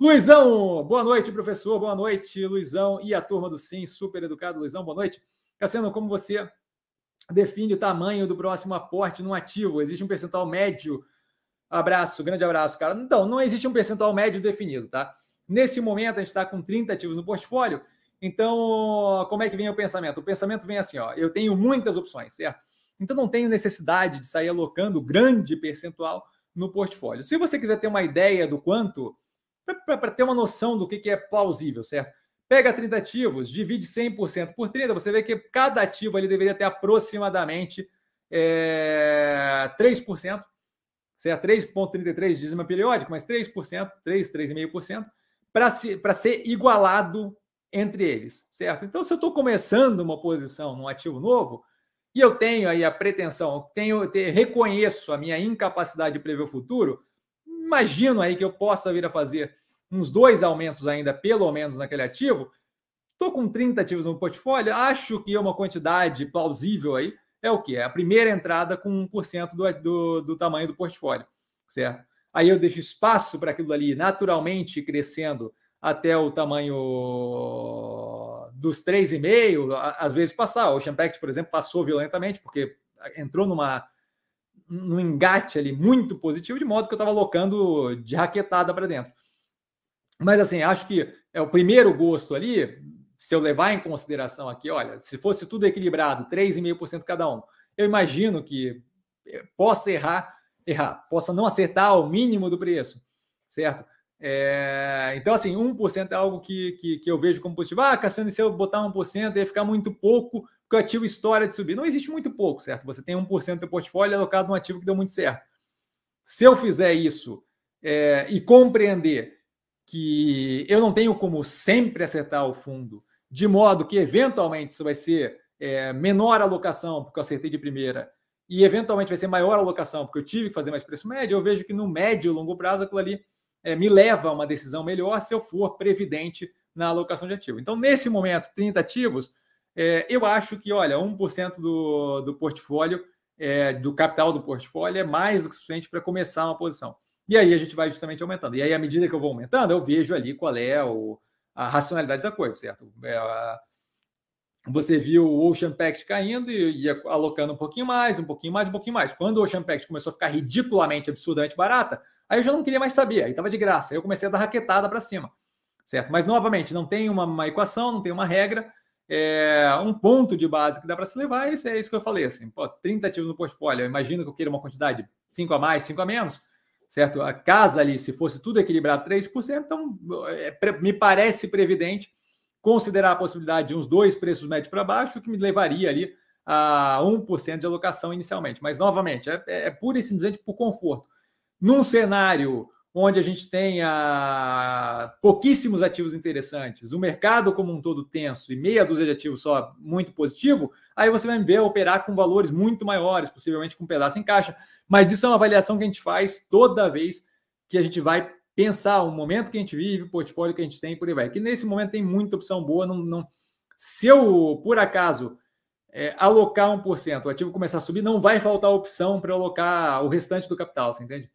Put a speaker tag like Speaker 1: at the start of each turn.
Speaker 1: Luizão, boa noite, professor. Boa noite, Luizão e a turma do Sim, super educado. Luizão, boa noite. Cassiano, como você define o tamanho do próximo aporte no ativo? Existe um percentual médio? Abraço, grande abraço, cara. Então, não existe um percentual médio definido, tá? Nesse momento, a gente está com 30 ativos no portfólio. Então, como é que vem o pensamento? O pensamento vem assim, ó. Eu tenho muitas opções, certo? Então, não tenho necessidade de sair alocando grande percentual no portfólio. Se você quiser ter uma ideia do quanto, para ter uma noção do que, que é plausível, certo? Pega 30 ativos, divide 100% por 30, você vê que cada ativo ali deveria ter aproximadamente é, 3%, certo? 3,33 dízima periódica, mas 3%, 3, 3,5%, para ser igualado entre eles, certo? Então, se eu estou começando uma posição num ativo novo, e eu tenho aí a pretensão, tenho, reconheço a minha incapacidade de prever o futuro, imagino aí que eu possa vir a fazer uns dois aumentos ainda, pelo menos, naquele ativo. Estou com 30 ativos no portfólio, acho que é uma quantidade plausível aí. É o que? É a primeira entrada com 1% do, do, do tamanho do portfólio, certo? Aí eu deixo espaço para aquilo ali naturalmente crescendo até o tamanho dos 3,5, às vezes passar. O Champact, por exemplo, passou violentamente, porque entrou numa num engate ali muito positivo, de modo que eu estava alocando de raquetada para dentro. Mas assim, acho que é o primeiro gosto ali, se eu levar em consideração aqui, olha, se fosse tudo equilibrado, 3,5% cada um, eu imagino que eh, possa errar, errar, possa não acertar o mínimo do preço, certo? É, então, assim, 1% é algo que, que, que, eu vejo como positivo. Ah, Cassiano, se eu botar 1%, ia ficar muito pouco, porque o ativo história de subir. Não existe muito pouco, certo? Você tem 1% do portfólio alocado num ativo que deu muito certo. Se eu fizer isso é, e compreender que eu não tenho como sempre acertar o fundo, de modo que eventualmente isso vai ser é, menor alocação, porque eu acertei de primeira, e eventualmente vai ser maior alocação, porque eu tive que fazer mais preço médio, eu vejo que no médio e longo prazo aquilo ali é, me leva a uma decisão melhor se eu for previdente na alocação de ativo. Então, nesse momento, 30 ativos, é, eu acho que, olha, 1% do, do portfólio, é, do capital do portfólio, é mais do que suficiente para começar uma posição. E aí a gente vai justamente aumentando. E aí, à medida que eu vou aumentando, eu vejo ali qual é o, a racionalidade da coisa, certo? É, você viu o Ocean Pact caindo e ia alocando um pouquinho mais, um pouquinho mais, um pouquinho mais. Quando o Ocean Pact começou a ficar ridiculamente, absurdamente barata, Aí eu já não queria mais saber, aí estava de graça. Aí eu comecei a dar raquetada para cima, certo? Mas, novamente, não tem uma, uma equação, não tem uma regra, é um ponto de base que dá para se levar, isso é isso que eu falei, assim, pô, 30 ativos no portfólio, eu imagino que eu queira uma quantidade 5 a mais, 5 a menos, certo? A casa ali, se fosse tudo equilibrado 3%, então é, me parece previdente considerar a possibilidade de uns dois preços médios para baixo, que me levaria ali a 1% de alocação inicialmente. Mas, novamente, é, é pura e simplesmente por conforto num cenário onde a gente tenha pouquíssimos ativos interessantes, o mercado como um todo tenso e meia dúzia de ativos só muito positivo, aí você vai ver operar com valores muito maiores, possivelmente com um pedaço em caixa. Mas isso é uma avaliação que a gente faz toda vez que a gente vai pensar o momento que a gente vive, o portfólio que a gente tem, por aí vai. Que nesse momento tem muita opção boa. Não, não... Se eu, por acaso, é, alocar 1%, o ativo começar a subir, não vai faltar opção para alocar o restante do capital, você entende?